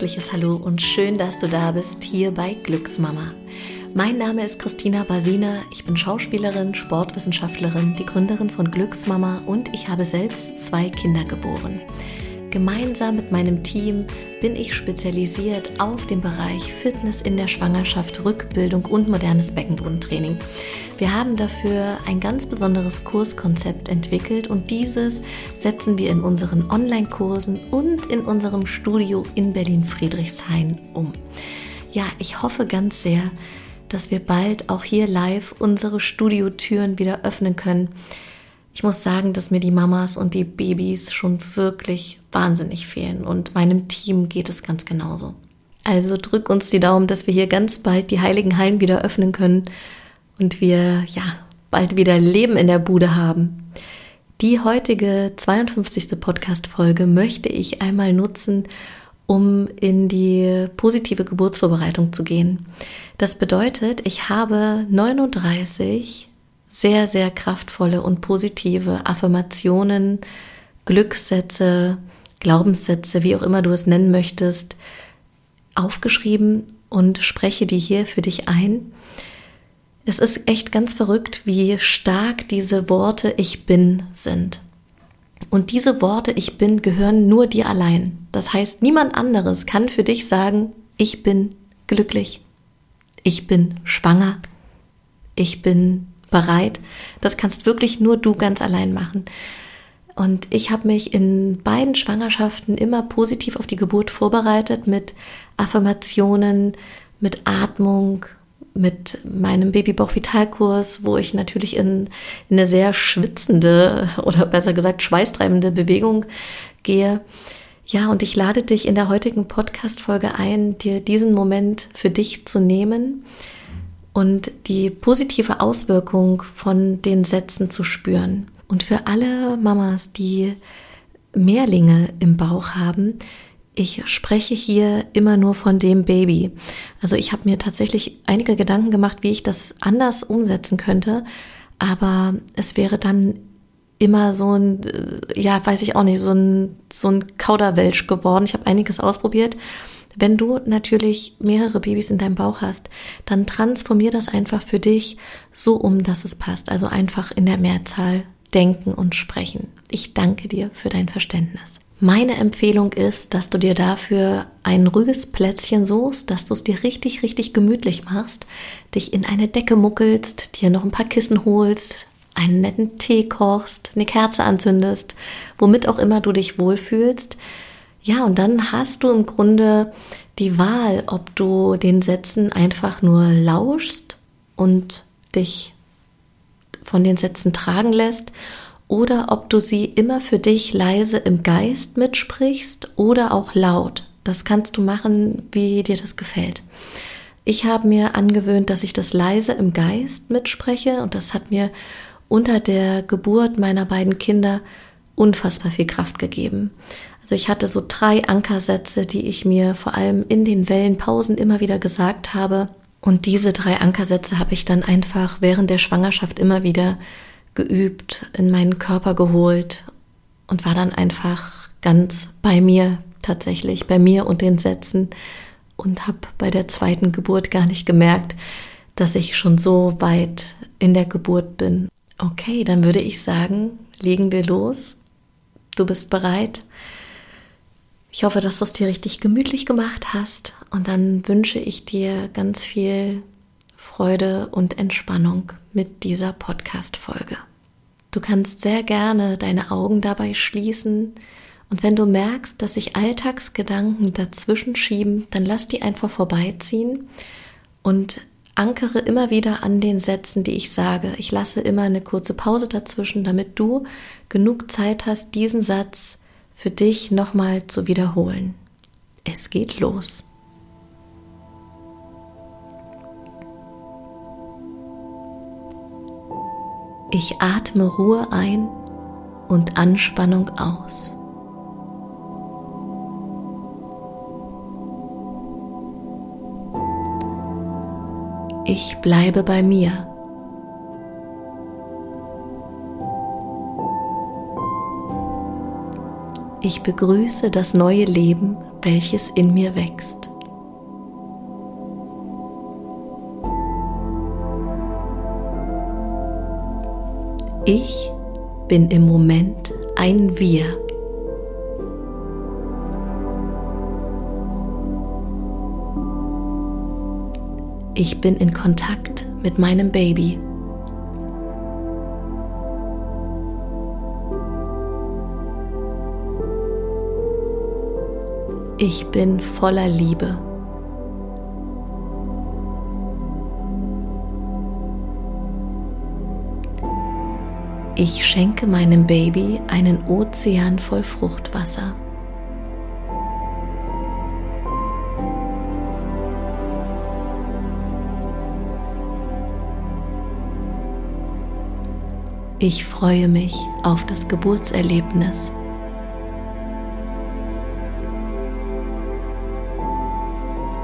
herzliches Hallo und schön, dass du da bist hier bei Glücksmama. Mein Name ist Christina Basina, ich bin Schauspielerin, Sportwissenschaftlerin, die Gründerin von Glücksmama und ich habe selbst zwei Kinder geboren. Gemeinsam mit meinem Team bin ich spezialisiert auf den Bereich Fitness in der Schwangerschaft, Rückbildung und modernes Beckenbodentraining. Wir haben dafür ein ganz besonderes Kurskonzept entwickelt und dieses setzen wir in unseren Online-Kursen und in unserem Studio in Berlin-Friedrichshain um. Ja, ich hoffe ganz sehr, dass wir bald auch hier live unsere Studiotüren wieder öffnen können ich muss sagen, dass mir die Mamas und die Babys schon wirklich wahnsinnig fehlen und meinem Team geht es ganz genauso. Also drück uns die Daumen, dass wir hier ganz bald die heiligen Hallen wieder öffnen können und wir ja bald wieder Leben in der Bude haben. Die heutige 52. Podcast-Folge möchte ich einmal nutzen, um in die positive Geburtsvorbereitung zu gehen. Das bedeutet, ich habe 39 sehr, sehr kraftvolle und positive Affirmationen, Glückssätze, Glaubenssätze, wie auch immer du es nennen möchtest, aufgeschrieben und spreche die hier für dich ein. Es ist echt ganz verrückt, wie stark diese Worte Ich bin sind. Und diese Worte Ich bin gehören nur dir allein. Das heißt, niemand anderes kann für dich sagen, ich bin glücklich, ich bin schwanger, ich bin bereit. Das kannst wirklich nur du ganz allein machen. Und ich habe mich in beiden Schwangerschaften immer positiv auf die Geburt vorbereitet mit Affirmationen, mit Atmung, mit meinem Babybauch-Vitalkurs, wo ich natürlich in, in eine sehr schwitzende oder besser gesagt schweißtreibende Bewegung gehe. Ja, und ich lade dich in der heutigen Podcast-Folge ein, dir diesen Moment für dich zu nehmen und die positive Auswirkung von den Sätzen zu spüren. Und für alle Mamas, die Mehrlinge im Bauch haben, ich spreche hier immer nur von dem Baby. Also ich habe mir tatsächlich einige Gedanken gemacht, wie ich das anders umsetzen könnte, aber es wäre dann immer so ein, äh, ja, weiß ich auch nicht, so ein, so ein Kauderwelsch geworden. Ich habe einiges ausprobiert wenn du natürlich mehrere Babys in deinem Bauch hast, dann transformier das einfach für dich so um, dass es passt. Also einfach in der Mehrzahl denken und sprechen. Ich danke dir für dein Verständnis. Meine Empfehlung ist, dass du dir dafür ein ruhiges Plätzchen suchst, dass du es dir richtig, richtig gemütlich machst, dich in eine Decke muckelst, dir noch ein paar Kissen holst, einen netten Tee kochst, eine Kerze anzündest, womit auch immer du dich wohlfühlst. Ja, und dann hast du im Grunde die Wahl, ob du den Sätzen einfach nur lauschst und dich von den Sätzen tragen lässt oder ob du sie immer für dich leise im Geist mitsprichst oder auch laut. Das kannst du machen, wie dir das gefällt. Ich habe mir angewöhnt, dass ich das leise im Geist mitspreche und das hat mir unter der Geburt meiner beiden Kinder unfassbar viel Kraft gegeben. Also ich hatte so drei Ankersätze, die ich mir vor allem in den Wellenpausen immer wieder gesagt habe. Und diese drei Ankersätze habe ich dann einfach während der Schwangerschaft immer wieder geübt, in meinen Körper geholt und war dann einfach ganz bei mir tatsächlich, bei mir und den Sätzen und habe bei der zweiten Geburt gar nicht gemerkt, dass ich schon so weit in der Geburt bin. Okay, dann würde ich sagen, legen wir los. Du bist bereit. Ich hoffe, dass du es dir richtig gemütlich gemacht hast und dann wünsche ich dir ganz viel Freude und Entspannung mit dieser Podcast-Folge. Du kannst sehr gerne deine Augen dabei schließen und wenn du merkst, dass sich Alltagsgedanken dazwischen schieben, dann lass die einfach vorbeiziehen und ankere immer wieder an den Sätzen, die ich sage. Ich lasse immer eine kurze Pause dazwischen, damit du genug Zeit hast, diesen Satz für dich nochmal zu wiederholen. Es geht los. Ich atme Ruhe ein und Anspannung aus. Ich bleibe bei mir. Ich begrüße das neue Leben welches in mir wächst. Ich bin im Moment ein Wir. Ich bin in Kontakt mit meinem Baby. Ich bin voller Liebe. Ich schenke meinem Baby einen Ozean voll Fruchtwasser. Ich freue mich auf das Geburtserlebnis.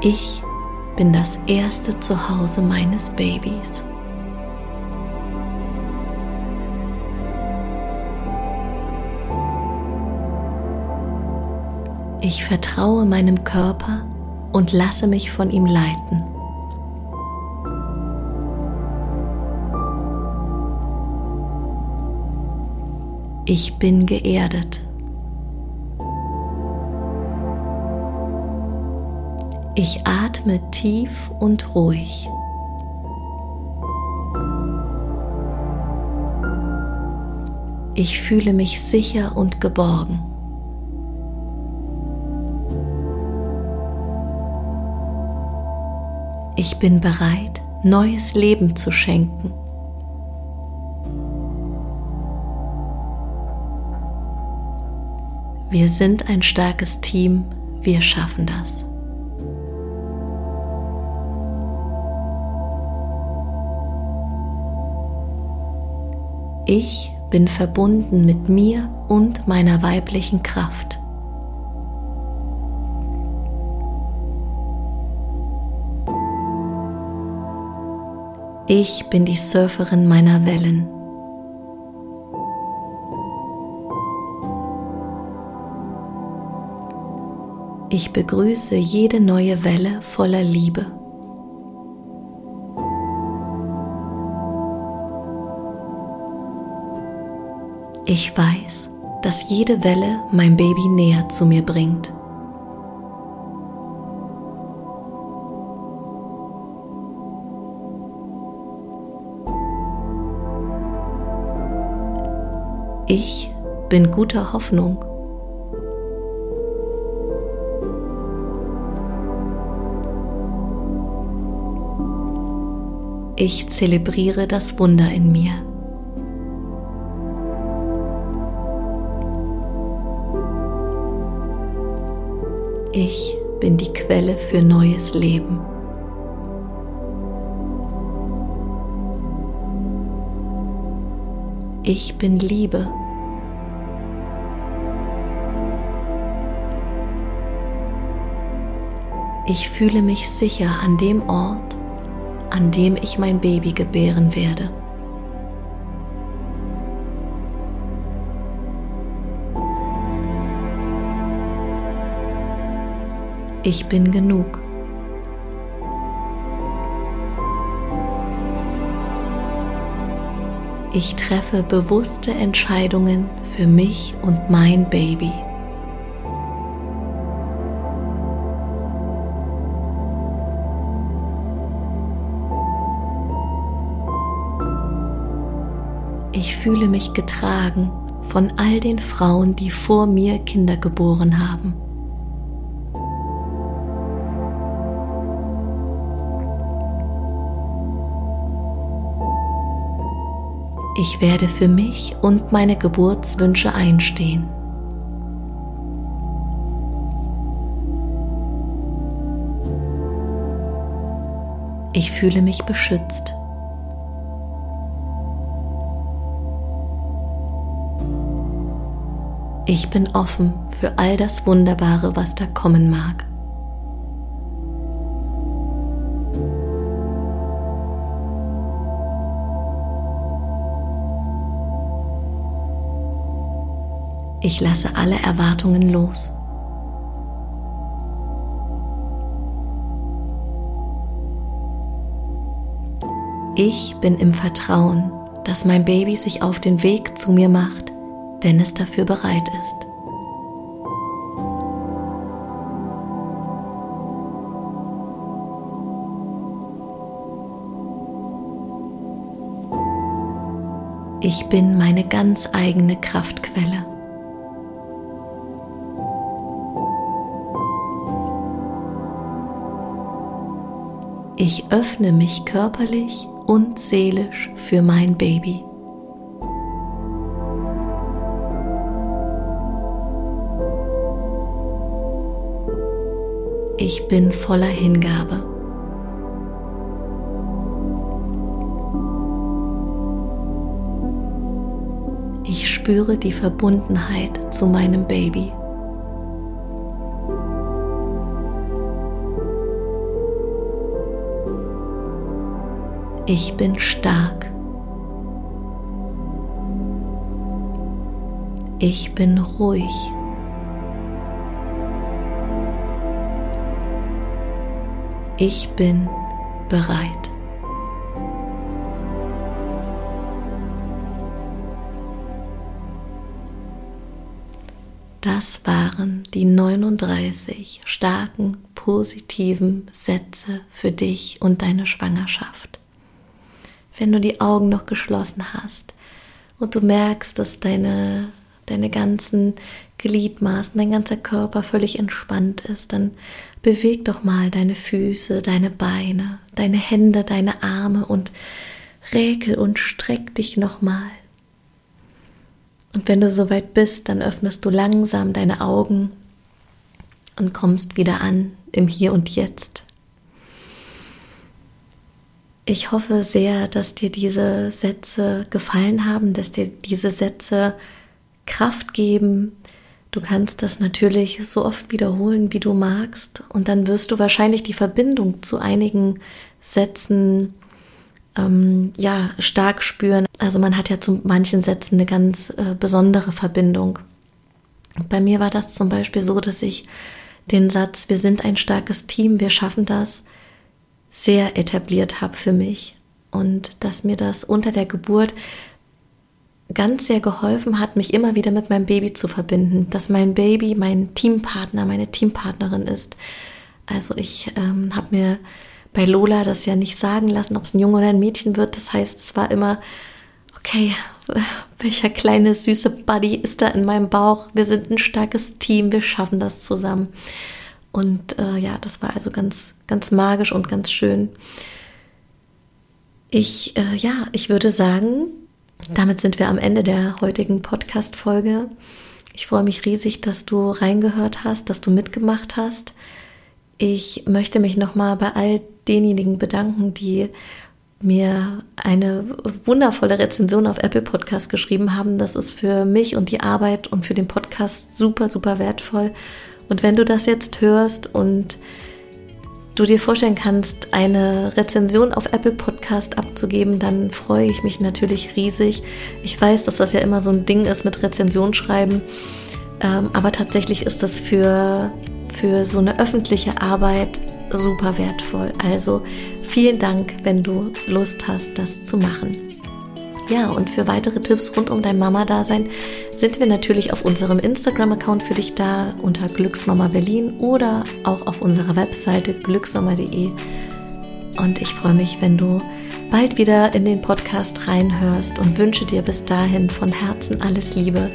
Ich bin das erste Zuhause meines Babys. Ich vertraue meinem Körper und lasse mich von ihm leiten. Ich bin geerdet. Ich atme tief und ruhig. Ich fühle mich sicher und geborgen. Ich bin bereit, neues Leben zu schenken. Wir sind ein starkes Team, wir schaffen das. Ich bin verbunden mit mir und meiner weiblichen Kraft. Ich bin die Surferin meiner Wellen. Ich begrüße jede neue Welle voller Liebe. Ich weiß, dass jede Welle mein Baby näher zu mir bringt. Ich bin guter Hoffnung. Ich zelebriere das Wunder in mir. Ich bin die Quelle für neues Leben. Ich bin Liebe. Ich fühle mich sicher an dem Ort, an dem ich mein Baby gebären werde. Ich bin genug. Ich treffe bewusste Entscheidungen für mich und mein Baby. Ich fühle mich getragen von all den Frauen, die vor mir Kinder geboren haben. Ich werde für mich und meine Geburtswünsche einstehen. Ich fühle mich beschützt. Ich bin offen für all das Wunderbare, was da kommen mag. Ich lasse alle Erwartungen los. Ich bin im Vertrauen, dass mein Baby sich auf den Weg zu mir macht, wenn es dafür bereit ist. Ich bin meine ganz eigene Kraftquelle. Ich öffne mich körperlich und seelisch für mein Baby. Ich bin voller Hingabe. Ich spüre die Verbundenheit zu meinem Baby. Ich bin stark. Ich bin ruhig. Ich bin bereit. Das waren die 39 starken, positiven Sätze für dich und deine Schwangerschaft wenn du die Augen noch geschlossen hast und du merkst, dass deine, deine ganzen Gliedmaßen, dein ganzer Körper völlig entspannt ist, dann beweg doch mal deine Füße, deine Beine, deine Hände, deine Arme und räkel und streck dich nochmal. Und wenn du soweit bist, dann öffnest du langsam deine Augen und kommst wieder an im Hier und Jetzt. Ich hoffe sehr, dass dir diese Sätze gefallen haben, dass dir diese Sätze Kraft geben. Du kannst das natürlich so oft wiederholen, wie du magst. Und dann wirst du wahrscheinlich die Verbindung zu einigen Sätzen ähm, ja, stark spüren. Also man hat ja zu manchen Sätzen eine ganz äh, besondere Verbindung. Bei mir war das zum Beispiel so, dass ich den Satz, wir sind ein starkes Team, wir schaffen das, sehr etabliert habe für mich und dass mir das unter der Geburt ganz sehr geholfen hat, mich immer wieder mit meinem Baby zu verbinden, dass mein Baby mein Teampartner, meine Teampartnerin ist. Also ich ähm, habe mir bei Lola das ja nicht sagen lassen, ob es ein Junge oder ein Mädchen wird. Das heißt, es war immer, okay, welcher kleine süße Buddy ist da in meinem Bauch? Wir sind ein starkes Team, wir schaffen das zusammen. Und äh, ja, das war also ganz, ganz magisch und ganz schön. Ich, äh, ja, ich würde sagen, damit sind wir am Ende der heutigen Podcast-Folge. Ich freue mich riesig, dass du reingehört hast, dass du mitgemacht hast. Ich möchte mich nochmal bei all denjenigen bedanken, die mir eine wundervolle Rezension auf Apple Podcast geschrieben haben. Das ist für mich und die Arbeit und für den Podcast super, super wertvoll. Und wenn du das jetzt hörst und du dir vorstellen kannst, eine Rezension auf Apple Podcast abzugeben, dann freue ich mich natürlich riesig. Ich weiß, dass das ja immer so ein Ding ist mit Rezensionsschreiben, ähm, aber tatsächlich ist das für, für so eine öffentliche Arbeit super wertvoll. Also vielen Dank, wenn du Lust hast, das zu machen. Ja, und für weitere Tipps rund um dein Mama-Dasein sind wir natürlich auf unserem Instagram-Account für dich da unter Glücksmama Berlin oder auch auf unserer Webseite glücksmama.de. Und ich freue mich, wenn du bald wieder in den Podcast reinhörst und wünsche dir bis dahin von Herzen alles Liebe,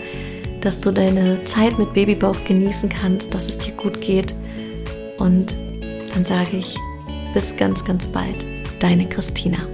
dass du deine Zeit mit Babybauch genießen kannst, dass es dir gut geht. Und dann sage ich bis ganz, ganz bald, deine Christina.